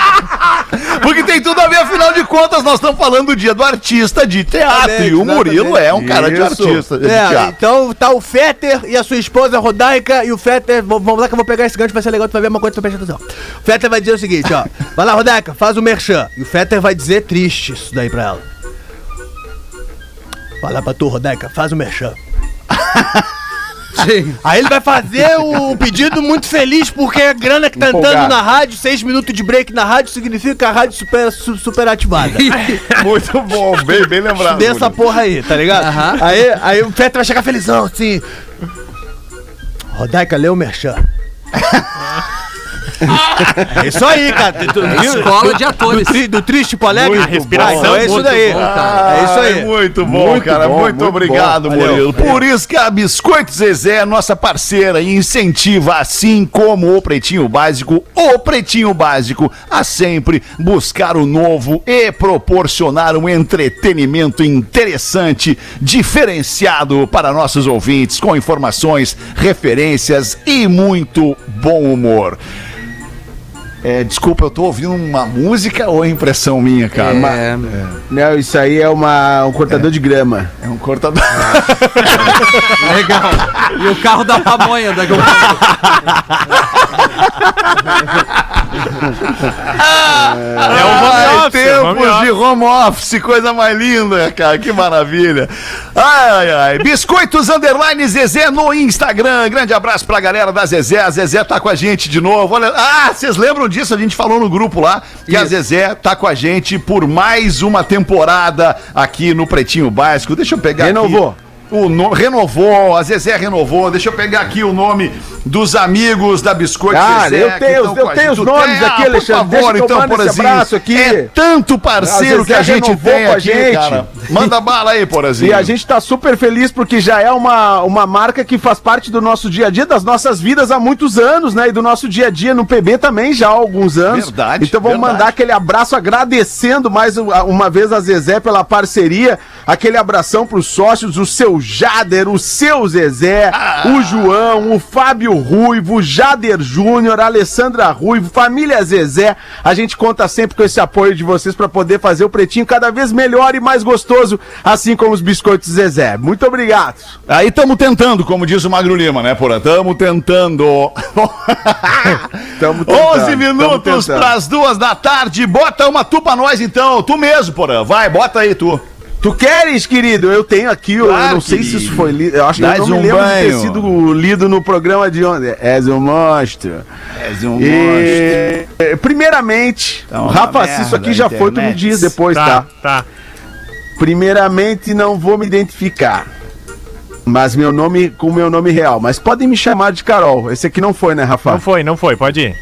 Porque tem tudo a ver, afinal de contas, nós estamos falando do dia do artista de teatro. E o Murilo é um cara de Isso. artista de É, teatro. então tá o Fetter e a sua esposa Rodaica e o Fetter. Vamos lá que eu vou pegar esse gancho, vai ser legal, tu vai ver uma coisa, tu vai prestar atenção. O Fetter vai dizer o seguinte, ó. (laughs) Vai lá, Rodaica, faz o merchan. E o Fetter vai dizer triste isso daí pra ela. Vai lá pra tu, Rodaica, faz o merchan. (laughs) Sim. Aí ele vai fazer o (laughs) pedido muito feliz, porque a grana que tá entrando na rádio, seis minutos de break na rádio, significa que a rádio super, su- super ativada. (laughs) Muito bom, bem, bem lembrado. Dessa Murilo. porra aí, tá ligado? Aham. Aí, aí o Fetter vai chegar felizão, assim. Rodaica, lê o merchan. (laughs) (laughs) é isso aí, cara. Viu? Escola de Do, atores. tri- do triste pro alegre. A respiração, Então é isso daí. bom, cara. é isso aí. Ai, muito bom, Muito cara. bom, muito, muito obrigado, bom. Murilo. Por isso que a Biscoito Zezé é nossa parceira e incentiva, assim como o Pretinho Básico, o Pretinho Básico, a sempre buscar o novo e proporcionar um entretenimento interessante, diferenciado para nossos ouvintes, com informações, referências e muito bom humor. É, desculpa, eu tô ouvindo uma música ou é impressão minha, cara? É, Não, isso aí é uma, um cortador de grama. É um cortador. (laughs) legal. E o carro da pamonha da (laughs) É o home Ai, office, home tempos de home office, coisa mais linda, cara, que maravilha. Ai, ai, ai. Biscoitos Underline Zezé no Instagram. Grande abraço pra galera da Zezé. A Zezé tá com a gente de novo. Olha, ah, vocês lembram disso? A gente falou no grupo lá que a Isso. Zezé tá com a gente por mais uma temporada aqui no Pretinho Básico. Deixa eu pegar Renovou. aqui. O nome, renovou, a Zezé renovou. Deixa eu pegar aqui o nome dos amigos da Biscoito Cara, Zezé. eu tenho- eu tenho os nomes tem? aqui, Ah, por Alexandre, deixa favor, que eu então, Porazinho. abraço aqui. É tanto parceiro que a gente tem com a aqui, gente. cara. Manda bala aí, Porazinho. E a gente tá super feliz porque já é uma, uma marca que faz parte do nosso dia a dia, das nossas vidas há muitos anos, né? E do nosso dia a dia no PB também já há alguns anos. Verdade, Então vamos verdade. mandar aquele abraço agradecendo mais um- uma vez a Zezé pela parceria. Aquele abração pros sócios, o seu Jader, o seu Zezé, Ah. o João, o Fábio Ruivo, Jader Júnior, Alessandra Ruivo, família Zezé. A gente conta sempre com esse apoio de vocês para poder fazer o pretinho cada vez melhor e mais gostoso, assim como os biscoitos Zezé. Muito obrigado. Aí estamos tentando, como diz o Magro Lima, né, Porã? Estamos tentando. (laughs) Tamo 11 tamo minutos tentando. para as duas da tarde. Bota uma tu pra nós, então. Tu mesmo, Porã. Vai, bota aí, tu. Tu queres, querido? Eu tenho aqui, eu Claro, não sei querido. se isso foi lido. Eu acho que eu não me um lembro de ter banho. sido lido no programa de ontem. És um monstro. És um E, eh, primeiramente, Rafa, se isso aqui já foi, tu me internet. diz depois, tá? Tá, tá. Primeiramente, não vou me identificar. Mas meu nome, com meu nome real. Mas podem me chamar de Carol. Esse aqui não foi, né, Rafa? Não foi, não foi, pode ir.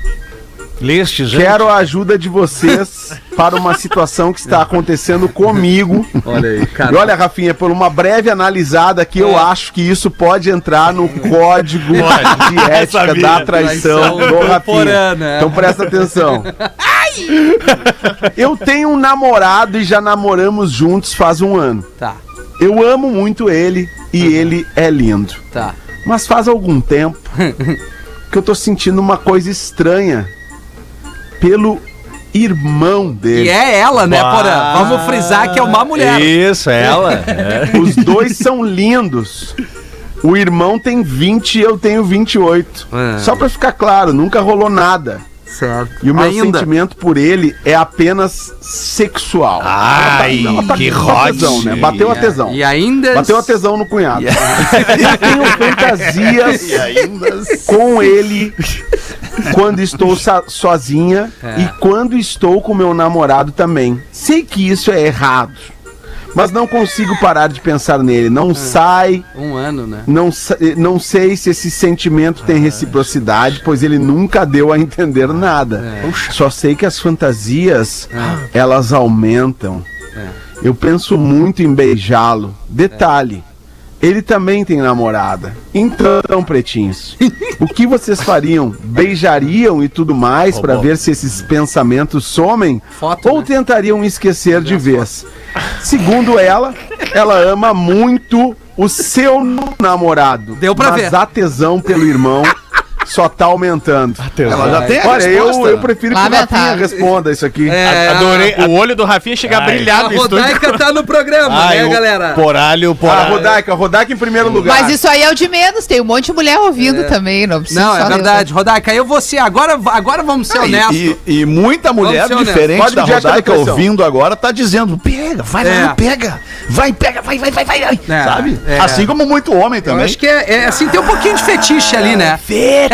Quero a ajuda de vocês (laughs) para uma situação que está acontecendo comigo. Olha aí, E cara. olha, Rafinha, por uma breve analisada aqui, eu acho que isso pode entrar no código Pode. de (laughs) ética sabia. da traição Traição do Rafinha. Então presta atenção. Eu tenho um namorado e já namoramos juntos faz um ano. Tá, Eu amo muito ele e ele é lindo. tá. Mas faz algum tempo (laughs) que eu tô sentindo uma coisa estranha pelo irmão dele. E é ela, né. Porã? Vamos frisar que é uma mulher. Isso, ela. (laughs) É. Os dois são lindos. O irmão tem 20 e eu tenho 28. É. Só pra ficar claro, nunca rolou nada. Certo. E o meu Ainda. sentimento por ele é apenas sexual. Ai, Ela tá que com hot. tesão, né? Bateu a tesão. E ainda. Bateu a tesão no cunhado. Eu tenho (laughs) fantasias com ele quando estou sozinha É. e quando estou com meu namorado também. Sei que isso é errado, mas não consigo parar de pensar nele. Não sai, Um ano, né? não, não sei se esse sentimento tem reciprocidade, pois ele nunca deu a entender nada. Só sei que as fantasias, elas aumentam. Eu penso muito em beijá-lo. Detalhe, ele também tem namorada. Então, pretinhos, o que vocês fariam? Beijariam e tudo mais pra ver se esses pensamentos somem? Foto, ou né? tentariam esquecer de vez? Segundo ela, ela ama muito o seu namorado. Deu pra mas ver. a tesão pelo irmão só tá aumentando. Ela já tem a Olha, eu, resposta. eu prefiro que o. Rafinha responda isso aqui. É, Adorei. O olho do Rafinha chega a brilhar A estúdio. Rodaica tá no programa, Ai, né, o galera? Poralho, Ah, poralho. Rodaica, Rodaica em primeiro lugar. Mas isso aí é o de menos, tem um monte de mulher ouvindo também, não precisa Não, é verdade. Rodaica, eu vou ser. Agora, agora vamos ser Ah, e- honestos. E, e muita mulher diferente Pode da a Rodaica ouvindo agora tá dizendo: pega, vai É. lá, pega, vai, pega, vai, vai, vai, vai, vai. É, sabe? é. Assim como muito homem Eu também. acho que é, é, assim, tem um pouquinho de fetiche ali, né?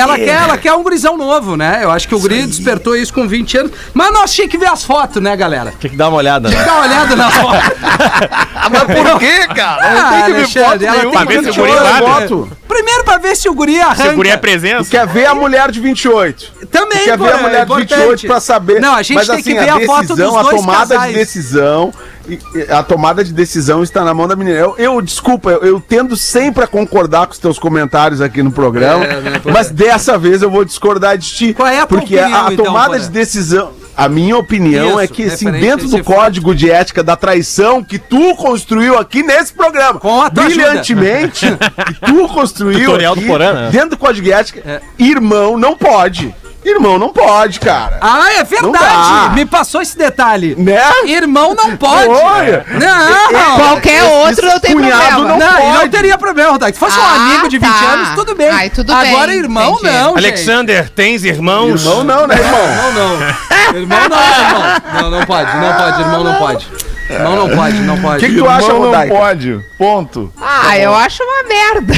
Ela quer, ela quer um gurizão novo, né? Eu acho que o guri despertou isso com 20 anos. Mas nós tinha que ver as fotos, né, galera? Tem que dar uma olhada, né? Dá uma olhada na foto. (laughs) Mas por quê, cara? Ah, Não tem que ver Alexandre, foto ela nenhuma. Pra ver se o guri voto. Primeiro pra ver se o guri arranca. Se o guri é presença. Quer ver a mulher de 28. Também, Quer pô, ver a é mulher de importante. 28 pra saber. Não, a gente Mas, tem assim, que ver a, foto dos decisão, dois a tomada casais. de decisão. A tomada de decisão está na mão da menina. Eu, eu desculpa, eu, eu tendo sempre a concordar com os teus comentários aqui no programa, É, né, mas dessa vez eu vou discordar de ti. Qual é a tua Porque opinião, a, a então, tomada de decisão. A minha opinião Isso, é que, assim, dentro do código de ética da traição que tu construiu aqui nesse programa, Com a tua brilhantemente, (laughs) que tu construiu Tutorial do aqui, Porã, né? dentro do código de ética, É. irmão não pode. Irmão não pode, cara. Ah, é Não verdade! Me passou esse detalhe. Né? Irmão não pode. Olha. Não! Qualquer Esse- outro não esse tem problema. não Não, não teria problema, Rodaica. Se fosse um Ah, amigo de 20 tá. anos, tudo bem. Ai, tudo Agora, bem, irmão, entendi. não. gente. Alexander, tens irmãos? Irmão não, né, irmão? Irmão não. Irmão não, irmão. Não, não pode, não pode, irmão não pode. Irmão não pode, não O pode. que, que tu acha, Irmão não Rodaica? pode. Ponto. Ah, eu acho uma merda.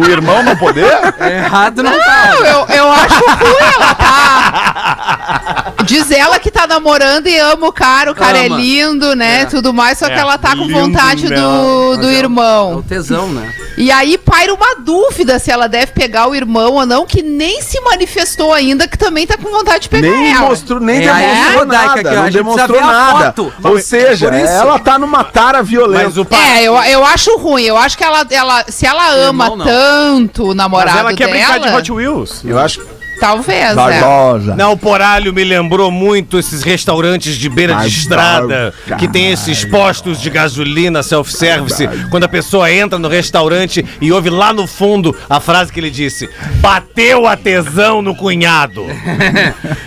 O irmão não poder? Errado não tá. Não, eu, eu acho ruim ela tá. Diz ela que tá namorando e ama o cara, o cara Ama. é lindo, né? Tudo mais, só que É, ela tá com lindo vontade do, não. do É o irmão. tesão, né? E aí paira uma dúvida se ela deve pegar o irmão ou não, que nem se manifestou ainda, que também tá com vontade de pegar Nem ela. mostrou, nem É, demonstrou é, Rodaica, nada. não demonstrou nada. foto. Seja, Por isso. ela tá numa tara violenta. Mas o pa... É, eu, eu acho ruim. Eu acho que ela, ela se ela ama irmão, tanto o Mas namorado ela quer brincar de dela, Hot Wheels. Eu acho talvez, é. Barbosa. Não, o Poralho me lembrou muito esses restaurantes de beira Mas de estrada, que tem esses postos de gasolina self-service, quando a pessoa entra no restaurante e ouve lá no fundo a frase que ele disse: Bateu a tesão no cunhado. (laughs)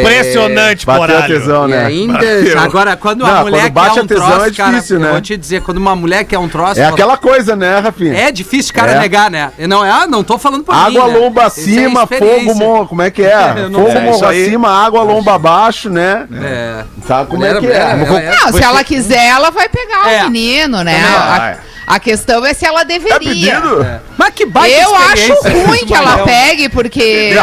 Impressionante, bateu a Poralho. tesão, E né? ainda. Bateu. Agora, quando Não, a mulher quando bate quer a um tesão troço, é difícil, cara, né? eu vou te dizer, quando uma mulher quer um troço. É aquela coisa, né, Rafinha? É difícil o cara É. negar, né? Não, é, ah, não tô falando por Água mim, né? lomba Isso é acima, fogo morro. Como é que é? (laughs) Não fogo sei. morro acima, água lomba abaixo, né? É. Tá, como é que é? Não, se ela quiser, ela vai pegar É. o menino, né? Também A, a questão é se ela É deveria. pedido? Mas que baita Eu acho ruim que ela pegue, porque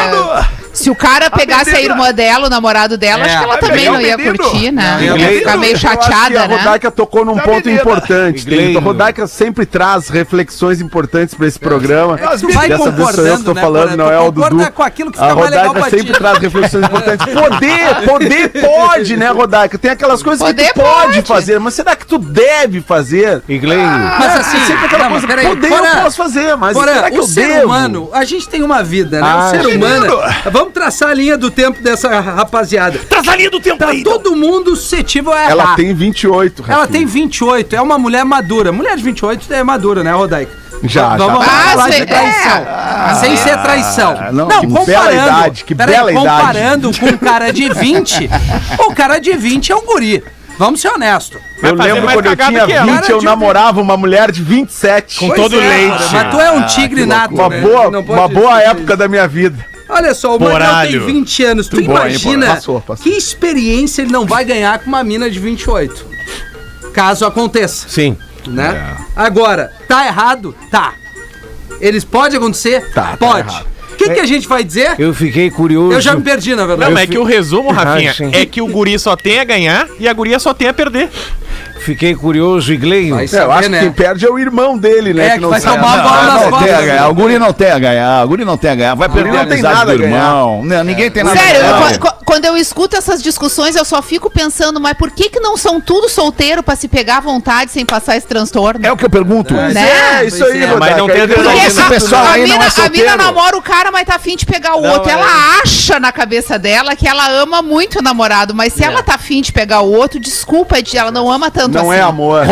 se o cara pegasse a irmã dela, o namorado dela, É, acho que ela vai também não o ia menino. curtir, né? Não, Ia ficar meio chateada, a né? Rodaica tocou num Da ponto menina. importante. Tem, a Rodaica sempre traz reflexões importantes pra esse programa. É tu vai Dessa vez sou eu que tô né, falando, não é o concorda Dudu. com aquilo que a fica mais legal Rodaica sempre traz reflexões importantes. (laughs) Poder, poder pode, né, Rodaica? Tem aquelas coisas Poder que tu pode, pode. fazer, mas será que tu deve fazer? Igleino. Mas assim, É sempre aquela não, mas coisa, peraí, poder eu posso fazer, mas será que o eu ser devo? humano, a gente tem uma vida, né? Ah, o ser menino. humano. Vamos traçar a linha do tempo dessa rapaziada. Traz a linha do tempo Tá aí. todo mundo suscetível a errar. Ela tem 28, Ela Rafinha. tem 28, é uma mulher madura. Mulher de 28 é madura, né, Rodaica? Já, Vamos já. falar Ah, de traição. Sem ser traição. não, que bela idade, que peraí, bela idade. comparando com um cara de 20, (laughs) o cara de 20 é um guri. Vamos ser honestos. Eu lembro quando eu tinha que ela. 20, Cara eu de- namorava uma mulher de 27. Com Pois todo é, leite. Mas tu é um tigre nato, Uma né? boa, Não uma boa dizer época da minha vida. Olha só, o Manuel tem Poralho. 20 anos. Tu bom, imagina Poralho? Passou, passou. que experiência ele não vai ganhar com uma mina de 28. Caso aconteça, Sim. né? Agora, tá errado? Tá. Eles pode acontecer? Tá, tá pode. errado. O que, que a gente vai dizer? Eu fiquei curioso. Eu já me perdi, na verdade. Não, mas é que o resumo, Rafinha, Ah, é que o guri só tem a ganhar e a guria só tem a perder. Fiquei curioso, Igleino. Vai É, eu acho né? que quem perde é o irmão dele, né? É, que vai sabe. tomar a bola nas não tem a costas. ganhar. O guri não tem a ganhar. O guri não tem a ganhar. Vai perder não a amizade nada do irmão. Não, ninguém tem nada Sério, a eu- ganhar. qu- quando eu escuto essas discussões, eu só fico pensando, mas por que que não são tudo solteiro pra se pegar à vontade sem passar esse transtorno? É o que eu pergunto. Né? É, isso Pois aí, é, mas não tem Não, a, esse pessoal a aí não mina, é a mina namora o cara, mas tá afim de pegar o Não, outro. é- Ela acha na cabeça dela que ela ama muito o namorado, mas se ela tá afim de pegar o outro, desculpa, ela não ama tanto Não assim. é amor.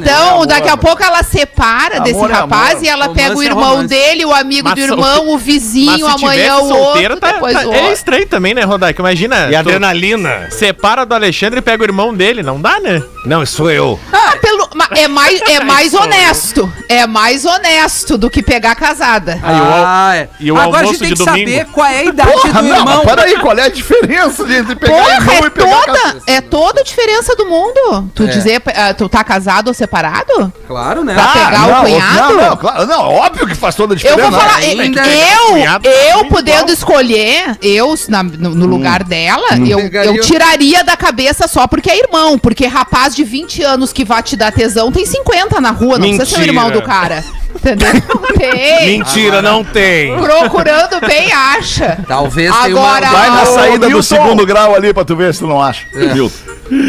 Então, daqui a pouco ela separa desse Amor é rapaz amor. e ela Romance pega o é irmão dele, o amigo Mas do sol- irmão, (laughs) o vizinho, amanhã o outro, tá, depois tá- o é outro. estranho também, né, Rodaica? Imagina. E tu adrenalina? Separa do Alexandre e pega o irmão dele. Não dá, né? Não, sou eu. Ah, pelo- ma- é mais, é mais honesto. É mais honesto do que pegar casada. Aí, o al- Ah, é. e o Agora a almoço gente tem de que domingo? saber qual é a idade Porra, do não, irmão. mas peraí, (laughs) qual é a diferença de entre pegar Porra, irmão é e pegar toda, é toda a diferença do mundo. Tu dizer, ah, tu tá casado ou separado? Claro, né? Pra pegar o não, cunhado? Não, não, claro, não, óbvio que faz toda a Eu diferença. vou falar, ainda- eu, cunhado, eu muito podendo escolher, eu na- no, no lugar dela, eu, Pegaria- eu tiraria da cabeça só porque é irmão. Porque rapaz de 20 anos que vai te dar tesão tem 50 na rua, não precisa ser o Mentira. irmão do cara. Entendeu? Não (laughs) tem. Mentira, não tem. Procurando bem, acha. Talvez Agora- uma... Vai na saída do Milton. segundo grau ali pra tu ver se tu não acha. Milton.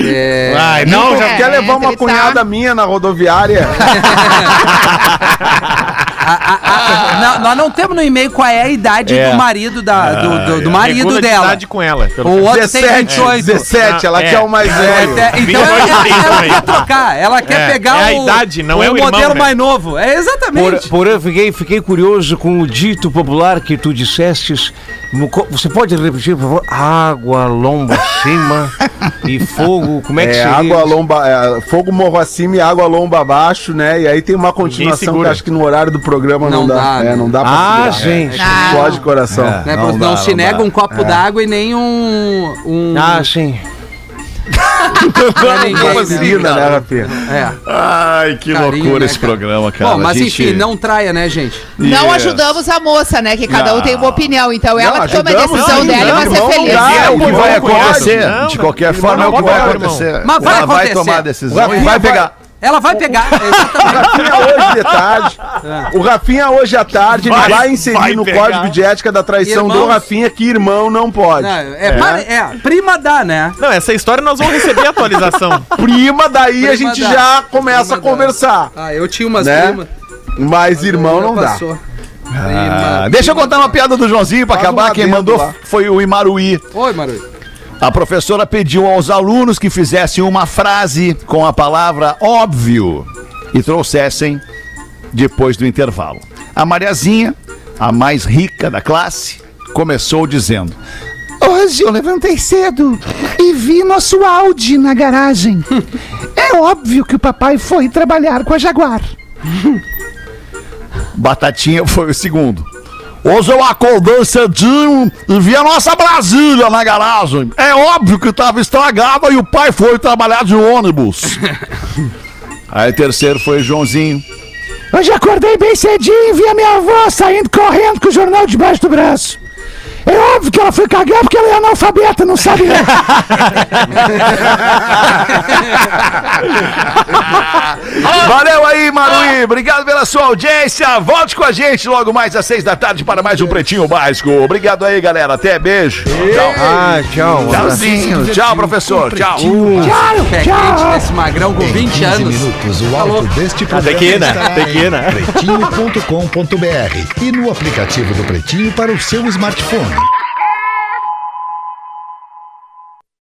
É, Ai, não, É, já Quer levar uma tá- cunhada minha na rodoviária? (laughs) a- a- a- não, nós não temos no e-mail qual é a idade É. do marido da, do, do- do marido dela. idade com ela. O outro 17, tem 28. 17, ela Ah, é. quer o mais É, velho. então ela, 28 ela quer trocar, ela quer É, pegar é a o, idade, não é o irmão, modelo né? mais novo. É Por, exatamente. porém, eu fiquei, fiquei curioso com o dito popular que tu dissestes. Você pode repetir, por favor? Água, lomba acima e fogo. Como é que É, seria? água lomba, é, fogo morro acima e água lomba abaixo, né? E aí tem uma continuação que acho que no horário do programa não, Não dá. dá, É, né? não dá pra Ah, segurar. gente. Não. Explode coração. né, não não dá, se não nega dá. um copo d'água e nem um. um Ah, sim. Pra ninguém, né? Vacina, né, Rafinha? É. Ai, que Carinho, loucura né, esse cara? programa, cara. Bom, mas gente- enfim, não traia, né, gente? Não Yes. ajudamos a moça, né? Que cada um Não. tem uma opinião. Então ela que toma a decisão sim, dela e vai não, ser não feliz. É o que Não, vai não acontecer. não. de qualquer forma, é o que não vai acontecer. Mas vai Ela vai acontecer. tomar a decisão e vai- pegar. Ela vai pegar, exatamente. Rafinha hoje de tarde. O Rafinha hoje à tarde ele Vai- vai inserir vai no pegar. código de ética da traição do Irmãos. Rafinha que irmão não pode. Não, é, pare- é, prima dá, né? Não, essa história nós vamos receber a atualização. (laughs) Prima, daí a Prima gente dá. já começa a Prima dá. conversar. Ah, eu tinha umas Né? primas. Mas irmão não dá. Passou. Ah, Prima. deixa eu contar uma piada do Joãozinho pra Faz um acabar. Quem mandou lá. foi o Imaruí. Oi, Maru. A professora pediu aos alunos que fizessem uma frase com a palavra óbvio e trouxessem depois do intervalo. A Mariazinha, a mais rica da classe, começou dizendo: Hoje eu levantei cedo e vi nosso Audi na garagem. É óbvio que o papai foi trabalhar com a Jaguar. Batatinha foi o segundo. Hoje eu acordei cedinho e vi a nossa Brasília na garagem. É óbvio que estava estragada e o pai foi trabalhar de ônibus. (laughs) Aí terceiro foi o Joãozinho. Hoje acordei bem cedinho e vi a minha avó saindo correndo com o jornal debaixo do braço. É óbvio que ela foi cagar porque ela é analfabeta, não sabe ler. (laughs) Valeu aí, Maruí. Obrigado pela sua audiência. Volte com a gente logo mais às seis da tarde para mais um Pretinho Básico. Obrigado aí, galera. Até beijo. Tchau. Ah, tchau. Tchauzinho. Tchau, professor. Tchau. Pé quente desse magrão com 20 15 anos. minutos, o áudio deste programa Pequena, em pretinho.com.br e no aplicativo do Pretinho para o seu smartphone.